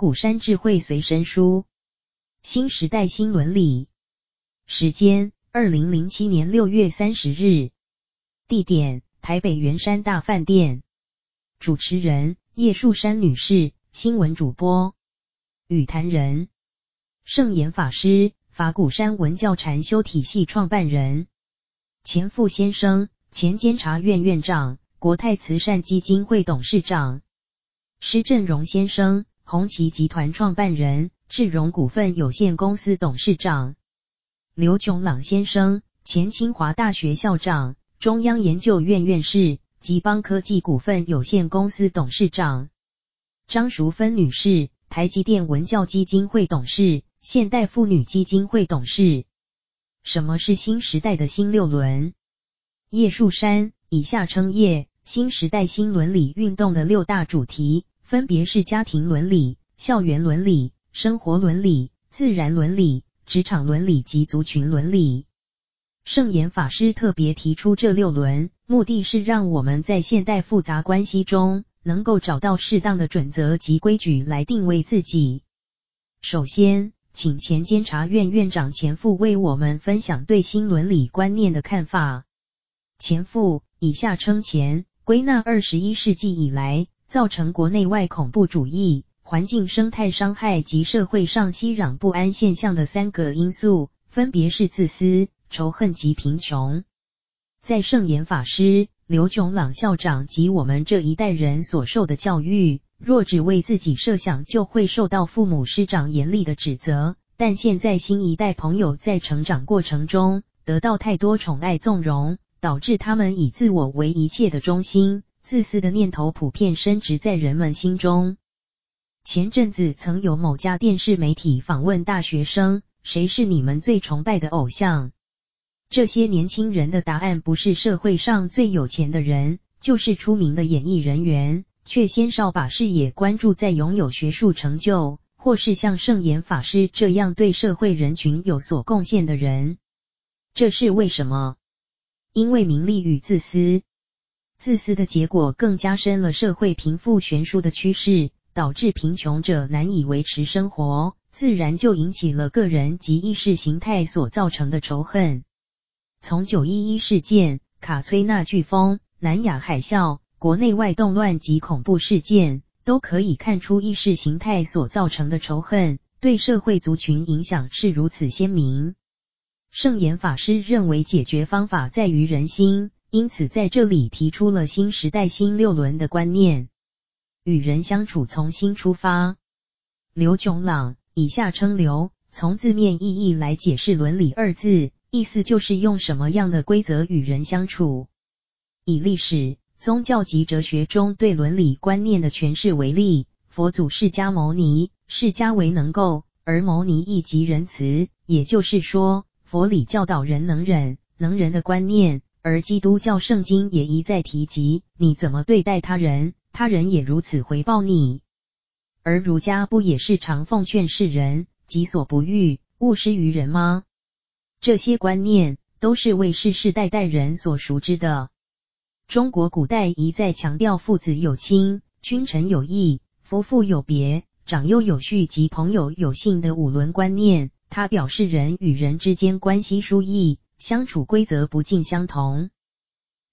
古山智慧随身书，新时代新伦理。时间：二零零七年六月三十日。地点：台北圆山大饭店。主持人：叶树山女士，新闻主播。与谈人：圣严法师，法鼓山文教禅修体系创办人。钱富先生，前监察院院长，国泰慈善基金会董事长。施振荣先生。红旗集团创办人、智荣股份有限公司董事长刘炯朗先生，前清华大学校长、中央研究院院士，集邦科技股份有限公司董事长张淑芬女士，台积电文教基金会董事、现代妇女基金会董事。什么是新时代的新六伦？叶树山，以下称叶新时代新伦理运动的六大主题。分别是家庭伦理、校园伦理、生活伦理、自然伦理、职场伦理及族群伦理。圣严法师特别提出这六伦，目的是让我们在现代复杂关系中，能够找到适当的准则及规矩来定位自己。首先，请前监察院院长钱复为我们分享对新伦理观念的看法。钱复，以下称钱，归纳二十一世纪以来。造成国内外恐怖主义、环境生态伤害及社会上熙攘不安现象的三个因素，分别是自私、仇恨及贫穷。在圣严法师、刘炯朗校长及我们这一代人所受的教育，若只为自己设想，就会受到父母师长严厉的指责。但现在新一代朋友在成长过程中得到太多宠爱纵容，导致他们以自我为一切的中心。自私的念头普遍深植在人们心中。前阵子曾有某家电视媒体访问大学生：“谁是你们最崇拜的偶像？”这些年轻人的答案不是社会上最有钱的人，就是出名的演艺人员，却鲜少把视野关注在拥有学术成就，或是像圣严法师这样对社会人群有所贡献的人。这是为什么？因为名利与自私。自私的结果更加深了社会贫富悬殊的趋势，导致贫穷者难以维持生活，自然就引起了个人及意识形态所造成的仇恨。从九一一事件、卡崔娜飓风、南亚海啸、国内外动乱及恐怖事件，都可以看出意识形态所造成的仇恨对社会族群影响是如此鲜明。圣严法师认为解决方法在于人心。因此，在这里提出了新时代新六伦的观念，与人相处从心出发。刘炯朗，以下称刘，从字面意义来解释“伦理”二字，意思就是用什么样的规则与人相处。以历史、宗教及哲学中对伦理观念的诠释为例，佛祖释迦牟尼，释迦为能够，而牟尼亦即仁慈，也就是说，佛理教导人能忍、能仁的观念。而基督教圣经也一再提及，你怎么对待他人，他人也如此回报你。而儒家不也是常奉劝世人，己所不欲，勿施于人吗？这些观念都是为世世代代人所熟知的。中国古代一再强调父子有亲、君臣有义、夫妇有别、长幼有序及朋友有信的五伦观念，它表示人与人之间关系疏易。相处规则不尽相同。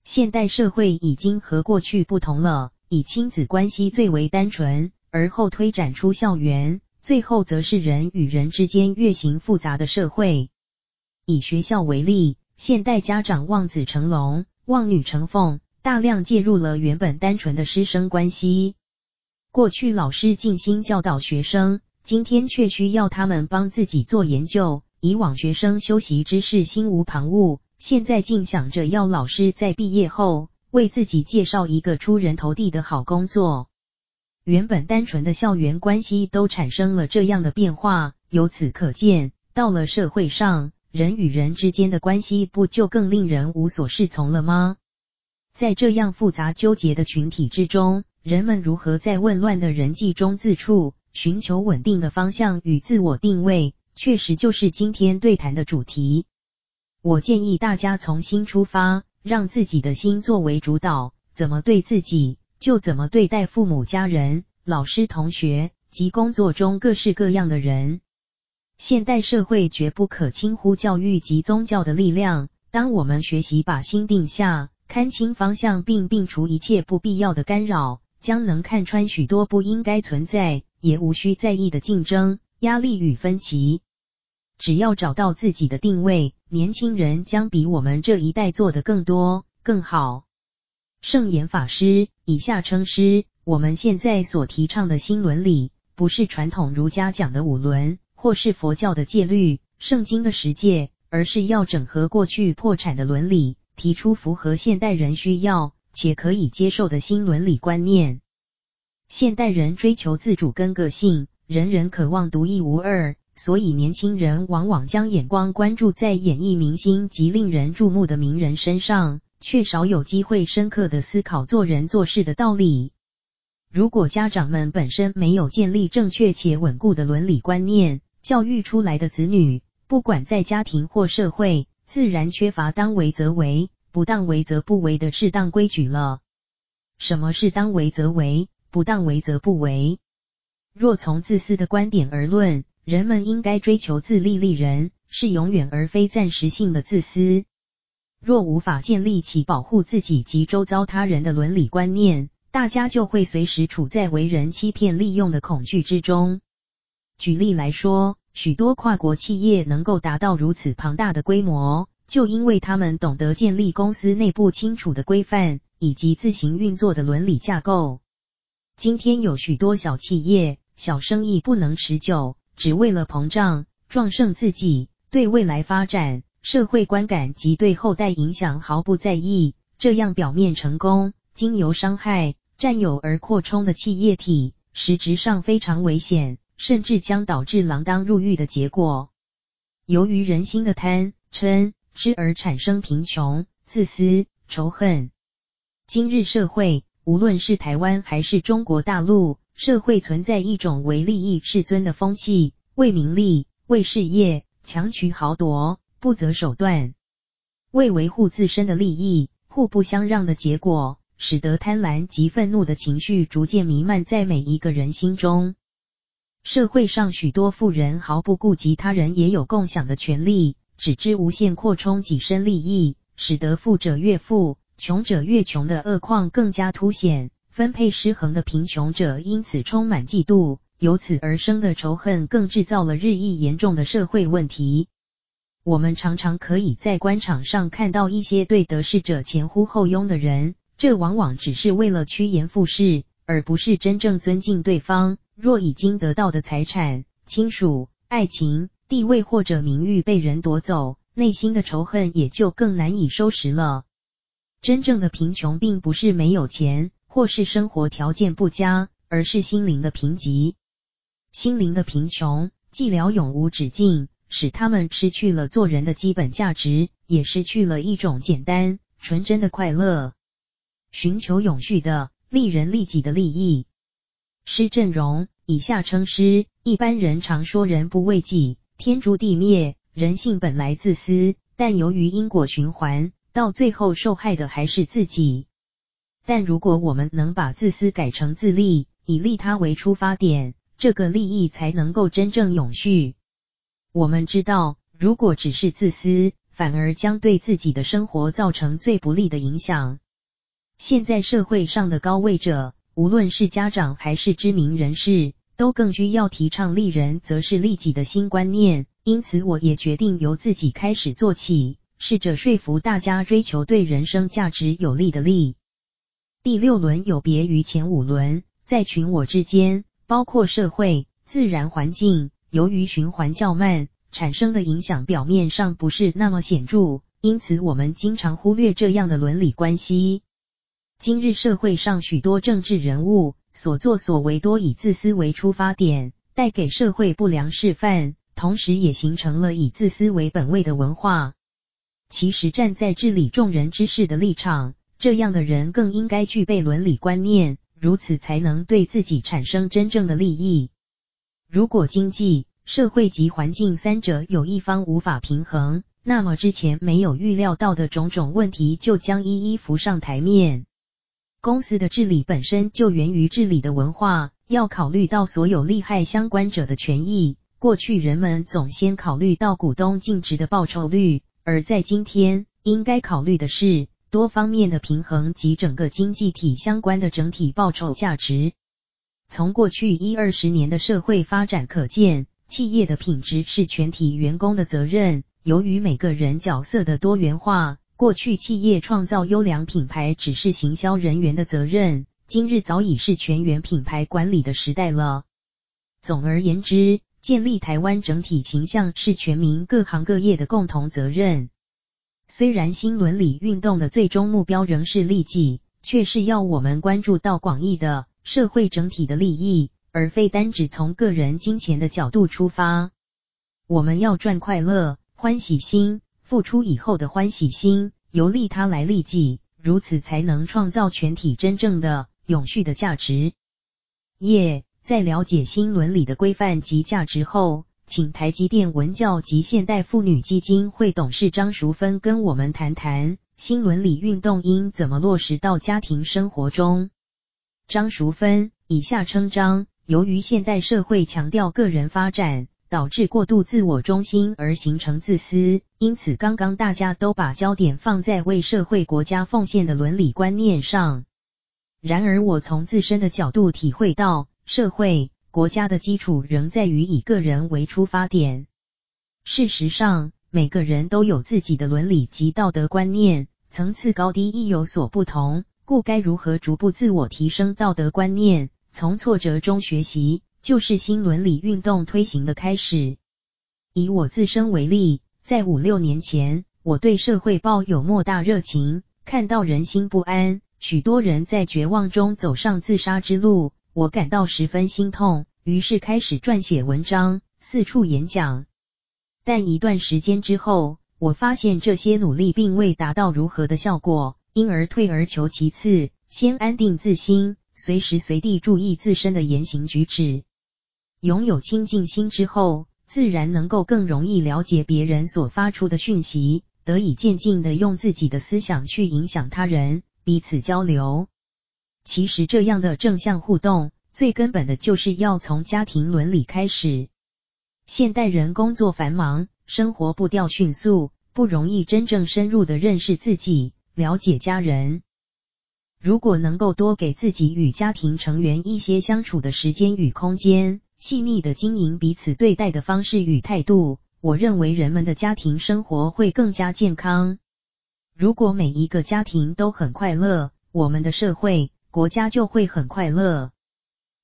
现代社会已经和过去不同了，以亲子关系最为单纯，而后推展出校园，最后则是人与人之间越行复杂的社会。以学校为例，现代家长望子成龙、望女成凤，大量介入了原本单纯的师生关系。过去老师尽心教导学生，今天却需要他们帮自己做研究。以往学生修习知识心无旁骛，现在竟想着要老师在毕业后为自己介绍一个出人头地的好工作。原本单纯的校园关系都产生了这样的变化，由此可见，到了社会上，人与人之间的关系不就更令人无所适从了吗？在这样复杂纠结的群体之中，人们如何在混乱的人际中自处，寻求稳定的方向与自我定位？确实就是今天对谈的主题。我建议大家从心出发，让自己的心作为主导，怎么对自己，就怎么对待父母、家人、老师、同学及工作中各式各样的人。现代社会绝不可轻忽教育及宗教的力量。当我们学习把心定下，看清方向，并摒除一切不必要的干扰，将能看穿许多不应该存在，也无需在意的竞争、压力与分歧。只要找到自己的定位，年轻人将比我们这一代做得更多、更好。圣严法师，以下称师。我们现在所提倡的新伦理，不是传统儒家讲的五伦，或是佛教的戒律、圣经的十诫，而是要整合过去破产的伦理，提出符合现代人需要且可以接受的新伦理观念。现代人追求自主跟个性，人人渴望独一无二，所以年轻人往往将眼光关注在演艺明星及令人注目的名人身上，却少有机会深刻的思考做人做事的道理。如果家长们本身没有建立正确且稳固的伦理观念，教育出来的子女，不管在家庭或社会，自然缺乏当为则为，不当为则不为的适当规矩了。什么是当为则为，不当为则不为？若从自私的观点而论，人们应该追求自利利人，是永远而非暂时性的自私。若无法建立起保护自己及周遭他人的伦理观念，大家就会随时处在为人欺骗利用的恐惧之中。举例来说，许多跨国企业能够达到如此庞大的规模，就因为他们懂得建立公司内部清楚的规范以及自行运作的伦理架构。今天有许多小企业、小生意不能持久，只为了膨胀、壮盛自己，对未来发展、社会观感及对后代影响毫不在意，这样表面成功，经由伤害、占有而扩充的企业体，实质上非常危险，甚至将导致锒铛入狱的结果。由于人心的贪、嗔、痴而产生贫穷、自私、仇恨。今日社会，无论是台湾还是中国大陆，社会存在一种唯利益至尊的风气，为名利、为事业，强取豪夺，不择手段，为维护自身的利益，互不相让的结果。使得贪婪及愤怒的情绪逐渐弥漫在每一个人心中。社会上许多富人毫不顾及他人也有共享的权利，只知无限扩充己身利益，使得富者越富、穷者越穷的恶况更加凸显。分配失衡的贫穷者因此充满嫉妒，由此而生的仇恨更制造了日益严重的社会问题。我们常常可以在官场上看到一些对得势者前呼后拥的人。这往往只是为了趋炎附势，而不是真正尊敬对方。若已经得到的财产、亲属、爱情、地位或者名誉被人夺走，内心的仇恨也就更难以收拾了。真正的贫穷并不是没有钱，或是生活条件不佳，而是心灵的贫瘠。心灵的贫穷，寂寥永无止境，使他们失去了做人的基本价值，也失去了一种简单纯真的快乐。寻求永续的利人利己的利益。施正荣，以下称师。一般人常说人不为己，天诛地灭。人性本来自私，但由于因果循环，到最后受害的还是自己。但如果我们能把自私改成自利，以利他为出发点，这个利益才能够真正永续。我们知道，如果只是自私，反而将对自己的生活造成最不利的影响。现在社会上的高位者，无论是家长还是知名人士，都更需要提倡利人则是利己的新观念。因此，我也决定由自己开始做起，试着说服大家追求对人生价值有利的利。第六轮有别于前五轮，在群我之间，包括社会、自然环境，由于循环较慢，产生的影响表面上不是那么显著，因此我们经常忽略这样的伦理关系。今日社会上许多政治人物所作所为多以自私为出发点，带给社会不良示范，同时也形成了以自私为本位的文化。其实站在治理众人之事的立场，这样的人更应该具备伦理观念，如此才能对自己产生真正的利益。如果经济、社会及环境三者有一方无法平衡，那么之前没有预料到的种种问题就将一一浮上台面。公司的治理本身就源于治理的文化，要考虑到所有利害相关者的权益。过去人们总先考虑到股东净值的报酬率，而在今天，应该考虑的是多方面的平衡及整个经济体相关的整体报酬价值。从过去一二十年的社会发展可见，企业的品质是全体员工的责任。由于每个人角色的多元化，过去企业创造优良品牌只是行销人员的责任，今日早已是全员品牌管理的时代了。总而言之，建立台湾整体形象是全民各行各业的共同责任。虽然新伦理运动的最终目标仍是利己，却是要我们关注到广义的社会整体的利益，而非单只从个人金钱的角度出发。我们要赚快乐。欢喜心，付出以后的欢喜心，由利他来利己，如此才能创造全体真正的永续的价值。业、在了解新伦理的规范及价值后，请台积电文教及现代妇女基金会董事张淑芬跟我们谈谈新伦理运动应怎么落实到家庭生活中。张淑芬，以下称张，由于现代社会强调个人发展。导致过度自我中心而形成自私，因此刚刚大家都把焦点放在为社会国家奉献的伦理观念上。然而我从自身的角度体会到，社会国家的基础仍在于以个人为出发点。事实上，每个人都有自己的伦理及道德观念，层次高低亦有所不同，故该如何逐步自我提升道德观念，从挫折中学习。就是新伦理运动推行的开始。以我自身为例，在五六年前，我对社会抱有莫大热情，看到人心不安，许多人在绝望中走上自杀之路，我感到十分心痛，于是开始撰写文章，四处演讲。但一段时间之后，我发现这些努力并未达到如何的效果，因而退而求其次，先安定自心，随时随地注意自身的言行举止。拥有清净心之后，自然能够更容易了解别人所发出的讯息，得以渐进地用自己的思想去影响他人，彼此交流。其实这样的正向互动，最根本的就是要从家庭伦理开始。现代人工作繁忙，生活步调迅速，不容易真正深入的认识自己，了解家人。如果能够多给自己与家庭成员一些相处的时间与空间，细腻的经营彼此对待的方式与态度，我认为人们的家庭生活会更加健康。如果每一个家庭都很快乐，我们的社会、国家就会很快乐。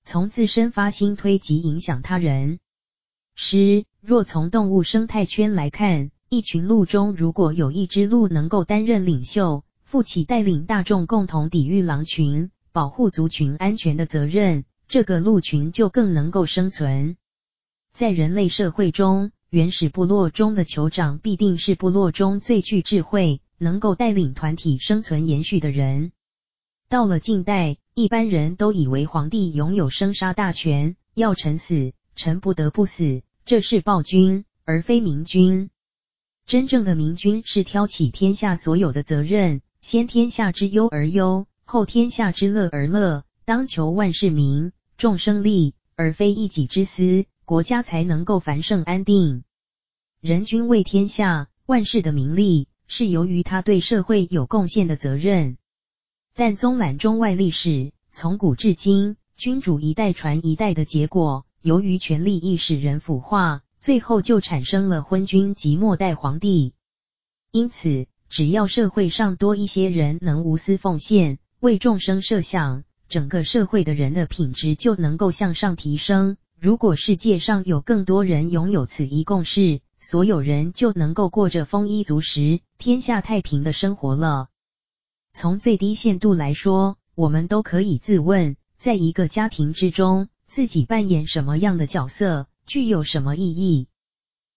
从自身发心推及影响他人。十，若从动物生态圈来看，一群鹿中如果有一只鹿能够担任领袖，负起带领大众共同抵御狼群、保护族群安全的责任。这个鹿群就更能够生存。在人类社会中，原始部落中的酋长必定是部落中最具智慧、能够带领团体生存延续的人。到了近代，一般人都以为皇帝拥有生杀大权，要臣死，臣不得不死，这是暴君，而非明君。真正的明君是挑起天下所有的责任，先天下之忧而忧，后天下之乐而乐，当求万世民。众生利，而非一己之私，国家才能够繁盛安定。人君为天下，万世的名利，是由于他对社会有贡献的责任。但综览中外历史，从古至今，君主一代传一代的结果，由于权力易使人腐化，最后就产生了昏君及末代皇帝。因此，只要社会上多一些人能无私奉献，为众生设想。整个社会的人的品质就能够向上提升。如果世界上有更多人拥有此一共识，所有人就能够过着丰衣足食、天下太平的生活了。从最低限度来说，我们都可以自问，在一个家庭之中，自己扮演什么样的角色，具有什么意义？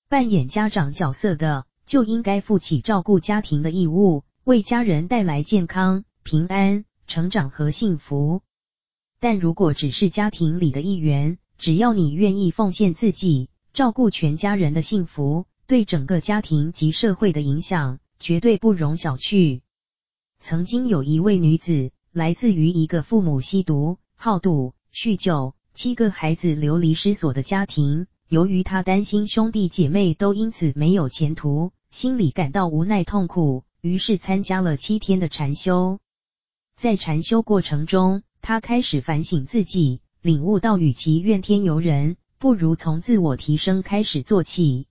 扮演家长角色的，就应该负起照顾家庭的义务，为家人带来健康、平安、成长和幸福。但如果只是家庭里的一员，只要你愿意奉献自己，照顾全家人的幸福，对整个家庭及社会的影响，绝对不容小觑。曾经有一位女子，来自于一个父母吸毒、好赌、酗酒、七个孩子流离失所的家庭。由于她担心兄弟姐妹都因此没有前途，心里感到无奈痛苦，于是参加了七天的禅修。在禅修过程中，他开始反省自己，领悟到与其怨天尤人，不如从自我提升开始做起。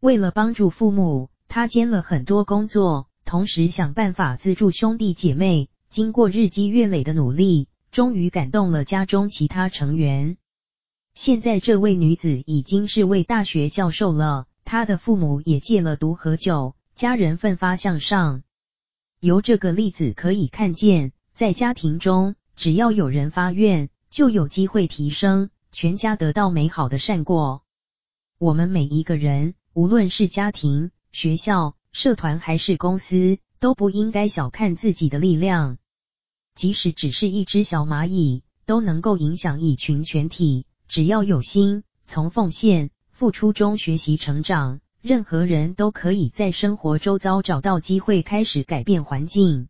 为了帮助父母，他兼了很多工作，同时想办法资助兄弟姐妹。经过日积月累的努力，终于感动了家中其他成员。现在这位女子已经是位大学教授了，她的父母也戒了毒和酒，家人奋发向上。由这个例子可以看见，在家庭中，只要有人发愿，就有机会提升，全家得到美好的善果。我们每一个人，无论是家庭、学校、社团还是公司，都不应该小看自己的力量，即使只是一只小蚂蚁，都能够影响一群全体。只要有心，从奉献、付出中学习成长，任何人都可以在生活周遭找到机会，开始改变环境。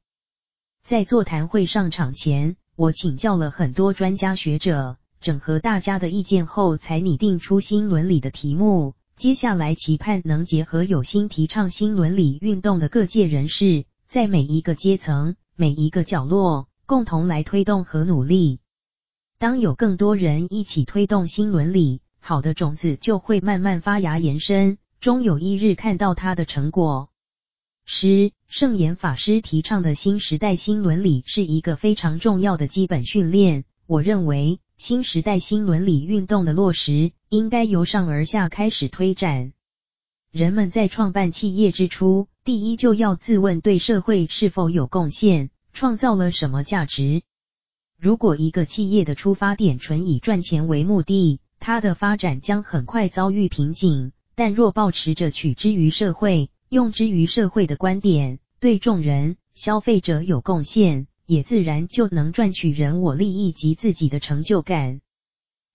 在座谈会上场前，我请教了很多专家学者，整合大家的意见后，才拟定出新伦理的题目。接下来期盼能结合有心提倡新伦理运动的各界人士，在每一个阶层、每一个角落，共同来推动和努力。当有更多人一起推动新伦理，好的种子就会慢慢发芽延伸，终有一日看到它的成果。十圣严法师提倡的新时代新伦理是一个非常重要的基本训练。我认为，新时代新伦理运动的落实，应该由上而下开始推展。人们在创办企业之初，第一就要自问对社会是否有贡献，创造了什么价值。如果一个企业的出发点纯以赚钱为目的，它的发展将很快遭遇瓶颈。但若保持着取之于社会、用之于社会的观点，对众人、消费者有贡献，也自然就能赚取人我利益及自己的成就感。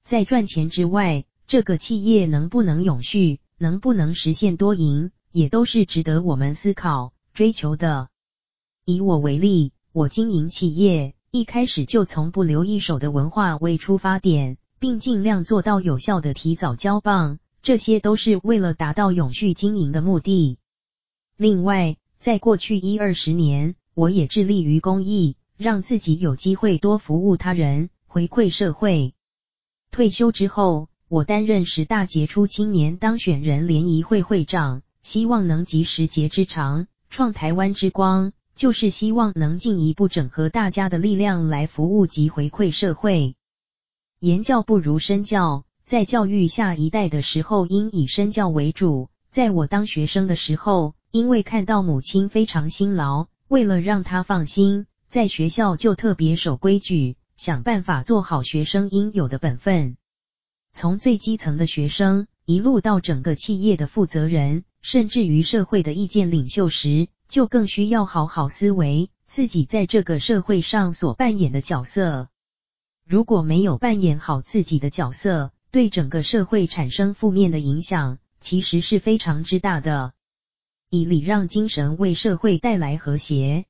在赚钱之外，这个企业能不能永续，能不能实现多赢，也都是值得我们思考、追求的。以我为例，我经营企业。一开始就从不留一手的文化为出发点，并尽量做到有效的提早交棒，这些都是为了达到永续经营的目的。另外，在过去一二十年，我也致力于公益，让自己有机会多服务他人，回馈社会。退休之后，我担任十大杰出青年当选人联谊会会长，希望能集时节之长，创台湾之光。就是希望能进一步整合大家的力量来服务及回馈社会。言教不如身教，在教育下一代的时候，应以身教为主。在我当学生的时候，因为看到母亲非常辛劳，为了让她放心，在学校就特别守规矩，想办法做好学生应有的本分。从最基层的学生，一路到整个企业的负责人，甚至于社会的意见领袖时，就更需要好好思维自己在这个社会上所扮演的角色。如果没有扮演好自己的角色，对整个社会产生负面的影响，其实是非常之大的。以礼让精神为社会带来和谐。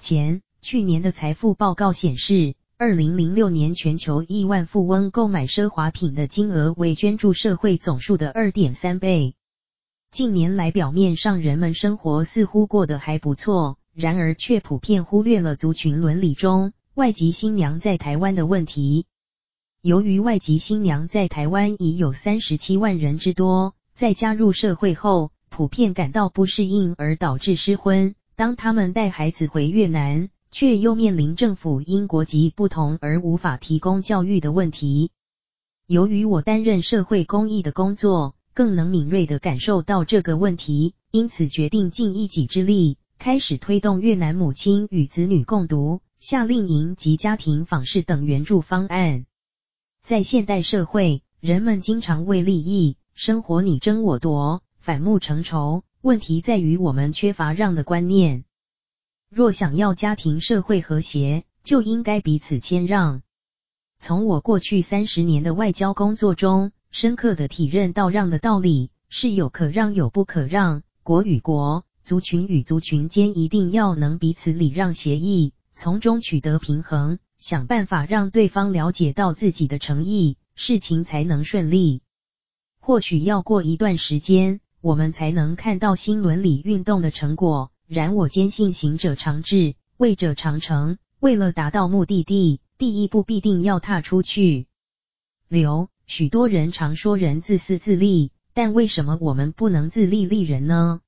前去年的财富报告显示，二零零六年全球亿万富翁购买奢华品的金额为捐助社会总数的二点三倍。近年来，表面上人们生活似乎过得还不错，然而却普遍忽略了族群伦理中外籍新娘在台湾的问题。由于外籍新娘在台湾已有三十七万人之多，在加入社会后，普遍感到不适应而导致失婚。当他们带孩子回越南，却又面临政府因国籍不同而无法提供教育的问题。由于我担任社会公益的工作，更能敏锐地感受到这个问题，因此决定尽一己之力，开始推动越南母亲与子女共读、夏令营及家庭访视等援助方案。在现代社会，人们经常为利益、生活你争我夺、反目成仇。问题在于我们缺乏让的观念。若想要家庭社会和谐，就应该彼此谦让。从我过去三十年的外交工作中，深刻的体认到让的道理，是有可让有不可让，国与国、族群与族群间一定要能彼此礼让协议，从中取得平衡，想办法让对方了解到自己的诚意，事情才能顺利。或许要过一段时间，我们才能看到新伦理运动的成果。然我坚信行者常志，为者常成。为了达到目的地，第一步必定要踏出去。刘，许多人常说人自私自利，但为什么我们不能自利利人呢？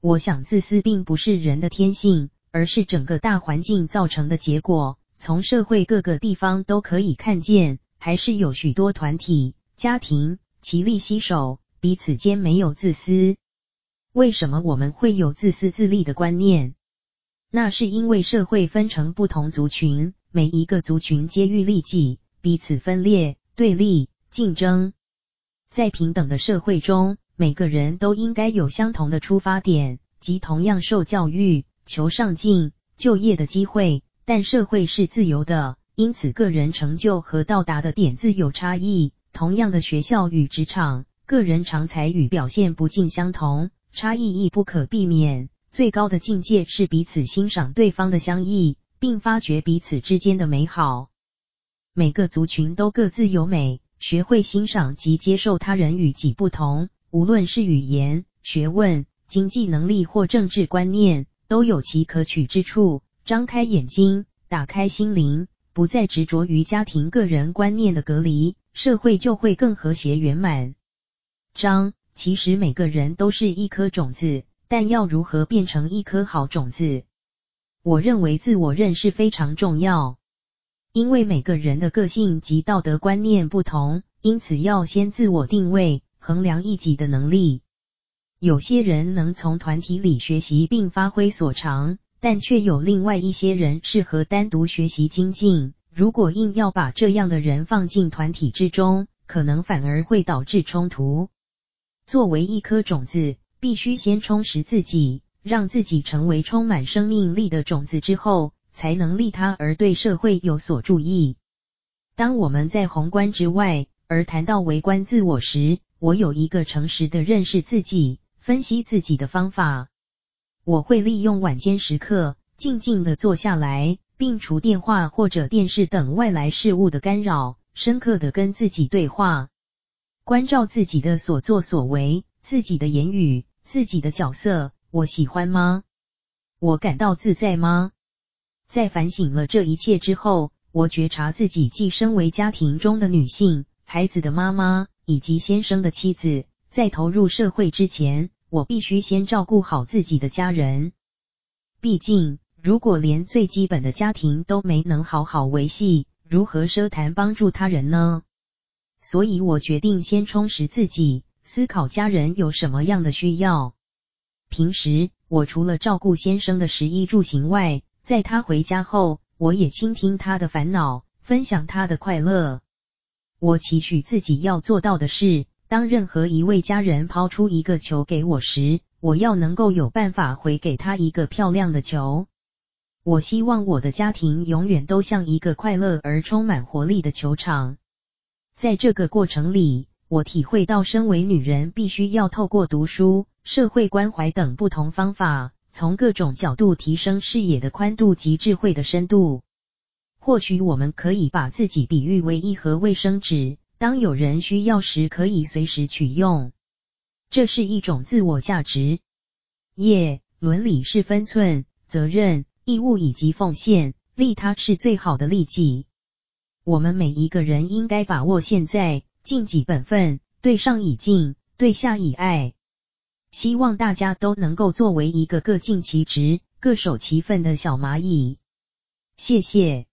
我想自私并不是人的天性，而是整个大环境造成的结果。从社会各个地方都可以看见，还是有许多团体、家庭其利携手，彼此间没有自私。为什么我们会有自私自利的观念？那是因为社会分成不同族群，每一个族群皆欲利己，彼此分裂、对立、竞争。在平等的社会中，每个人都应该有相同的出发点，及同样受教育、求上进、就业的机会。但社会是自由的，因此个人成就和到达的点自有差异。同样的学校与职场，个人长才与表现不尽相同，差异亦不可避免。最高的境界是彼此欣赏对方的相异，并发掘彼此之间的美好。每个族群都各自有美，学会欣赏及接受他人与己不同，无论是语言、学问、经济能力或政治观念，都有其可取之处。张开眼睛，打开心灵，不再执着于家庭个人观念的隔离，社会就会更和谐圆满。张，其实每个人都是一颗种子。但要如何变成一颗好种子？我认为自我认识非常重要，因为每个人的个性及道德观念不同，因此要先自我定位，衡量一己的能力。有些人能从团体里学习并发挥所长，但却有另外一些人适合单独学习精进。如果硬要把这样的人放进团体之中，可能反而会导致冲突。作为一颗种子。必须先充实自己，让自己成为充满生命力的种子之后，才能利他而对社会有所注意。当我们在宏观之外，而谈到微观自我时，我有一个诚实的认识自己、分析自己的方法。我会利用晚间时刻，静静地坐下来，并除电话或者电视等外来事物的干扰，深刻地跟自己对话，关照自己的所作所为。自己的言语，自己的角色，我喜欢吗？我感到自在吗？在反省了这一切之后，我觉察自己既身为家庭中的女性、孩子的妈妈以及先生的妻子，在投入社会之前，我必须先照顾好自己的家人。毕竟，如果连最基本的家庭都没能好好维系，如何奢谈帮助他人呢？所以我决定先充实自己。思考家人有什么样的需要。平时我除了照顾先生的食衣住行外，在他回家后，我也倾听他的烦恼，分享他的快乐。我期许自己要做到的是，当任何一位家人抛出一个球给我时，我要能够有办法回给他一个漂亮的球。我希望我的家庭永远都像一个快乐而充满活力的球场。在这个过程里，我体会到，身为女人，必须要透过读书、社会关怀等不同方法，从各种角度提升视野的宽度及智慧的深度。或许我们可以把自己比喻为一盒卫生纸，当有人需要时，可以随时取用。这是一种自我价值。业，伦理是分寸、责任、义务以及奉献，利他是最好的利己。我们每一个人应该把握现在。尽己本分，对上以敬，对下以爱。希望大家都能够作为一个各尽其职、各守其分的小蚂蚁。谢谢。